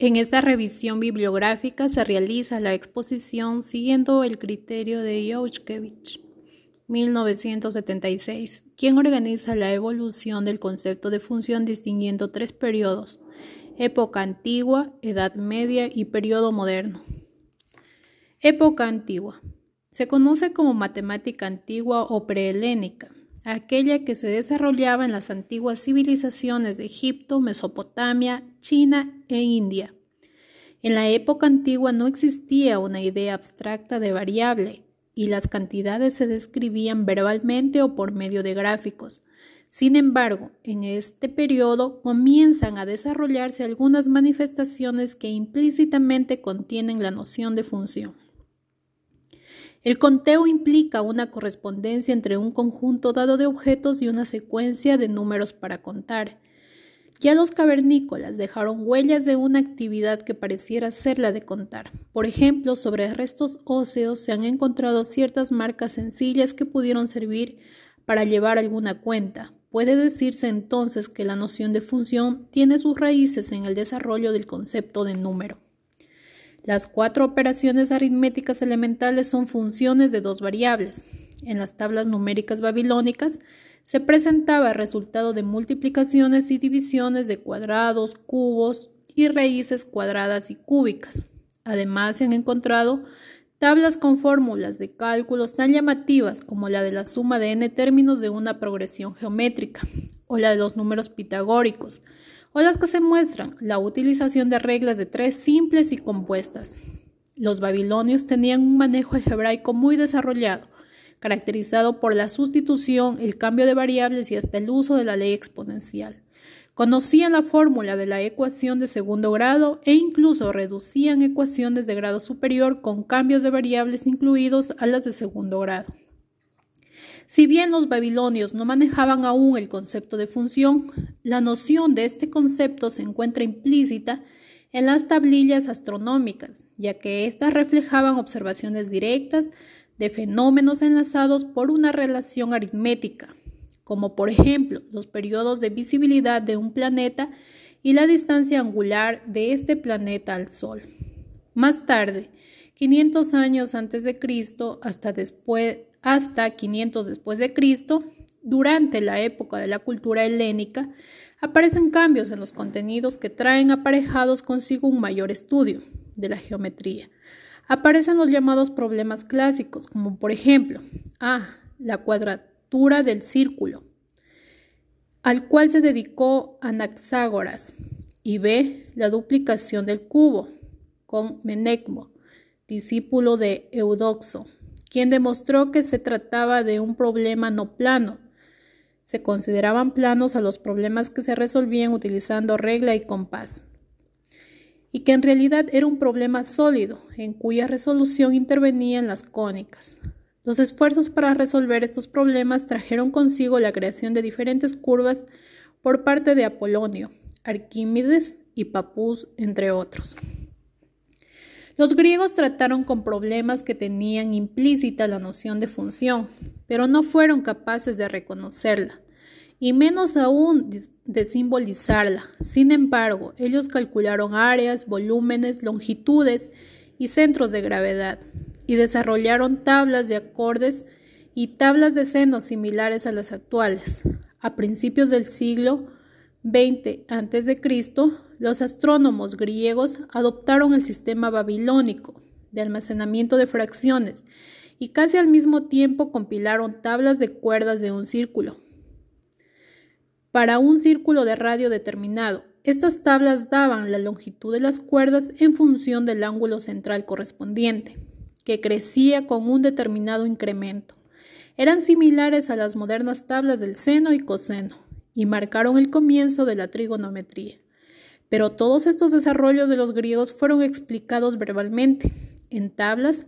En esta revisión bibliográfica se realiza la exposición siguiendo el criterio de Youshkevich, 1976, quien organiza la evolución del concepto de función distinguiendo tres periodos, época antigua, edad media y periodo moderno. Época antigua. Se conoce como matemática antigua o prehelénica aquella que se desarrollaba en las antiguas civilizaciones de Egipto, Mesopotamia, China e India. En la época antigua no existía una idea abstracta de variable y las cantidades se describían verbalmente o por medio de gráficos. Sin embargo, en este periodo comienzan a desarrollarse algunas manifestaciones que implícitamente contienen la noción de función. El conteo implica una correspondencia entre un conjunto dado de objetos y una secuencia de números para contar. Ya los cavernícolas dejaron huellas de una actividad que pareciera ser la de contar. Por ejemplo, sobre restos óseos se han encontrado ciertas marcas sencillas que pudieron servir para llevar alguna cuenta. Puede decirse entonces que la noción de función tiene sus raíces en el desarrollo del concepto de número. Las cuatro operaciones aritméticas elementales son funciones de dos variables. En las tablas numéricas babilónicas se presentaba el resultado de multiplicaciones y divisiones de cuadrados, cubos y raíces cuadradas y cúbicas. Además, se han encontrado tablas con fórmulas de cálculos tan llamativas como la de la suma de n términos de una progresión geométrica o la de los números pitagóricos, o las que se muestran la utilización de reglas de tres simples y compuestas. Los babilonios tenían un manejo algebraico muy desarrollado, caracterizado por la sustitución, el cambio de variables y hasta el uso de la ley exponencial. Conocían la fórmula de la ecuación de segundo grado e incluso reducían ecuaciones de grado superior con cambios de variables incluidos a las de segundo grado. Si bien los babilonios no manejaban aún el concepto de función, la noción de este concepto se encuentra implícita en las tablillas astronómicas, ya que éstas reflejaban observaciones directas de fenómenos enlazados por una relación aritmética, como por ejemplo los periodos de visibilidad de un planeta y la distancia angular de este planeta al Sol. Más tarde, 500 años antes de Cristo hasta después hasta 500 después de Cristo, durante la época de la cultura helénica, aparecen cambios en los contenidos que traen aparejados consigo un mayor estudio de la geometría. Aparecen los llamados problemas clásicos, como por ejemplo, A. La cuadratura del círculo, al cual se dedicó Anaxágoras, y B. La duplicación del cubo, con Menecmo, discípulo de Eudoxo quien demostró que se trataba de un problema no plano. Se consideraban planos a los problemas que se resolvían utilizando regla y compás, y que en realidad era un problema sólido, en cuya resolución intervenían las cónicas. Los esfuerzos para resolver estos problemas trajeron consigo la creación de diferentes curvas por parte de Apolonio, Arquímedes y Papus, entre otros. Los griegos trataron con problemas que tenían implícita la noción de función, pero no fueron capaces de reconocerla, y menos aún de simbolizarla. Sin embargo, ellos calcularon áreas, volúmenes, longitudes y centros de gravedad, y desarrollaron tablas de acordes y tablas de senos similares a las actuales. A principios del siglo XX a.C., los astrónomos griegos adoptaron el sistema babilónico de almacenamiento de fracciones y casi al mismo tiempo compilaron tablas de cuerdas de un círculo. Para un círculo de radio determinado, estas tablas daban la longitud de las cuerdas en función del ángulo central correspondiente, que crecía con un determinado incremento. Eran similares a las modernas tablas del seno y coseno y marcaron el comienzo de la trigonometría. Pero todos estos desarrollos de los griegos fueron explicados verbalmente, en tablas,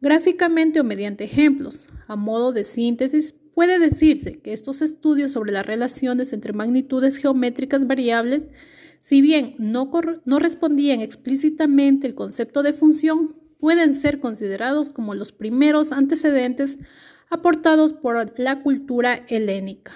gráficamente o mediante ejemplos. A modo de síntesis, puede decirse que estos estudios sobre las relaciones entre magnitudes geométricas variables, si bien no, respondían explícitamente el concepto de función, pueden ser considerados como los primeros antecedentes aportados por la cultura helénica.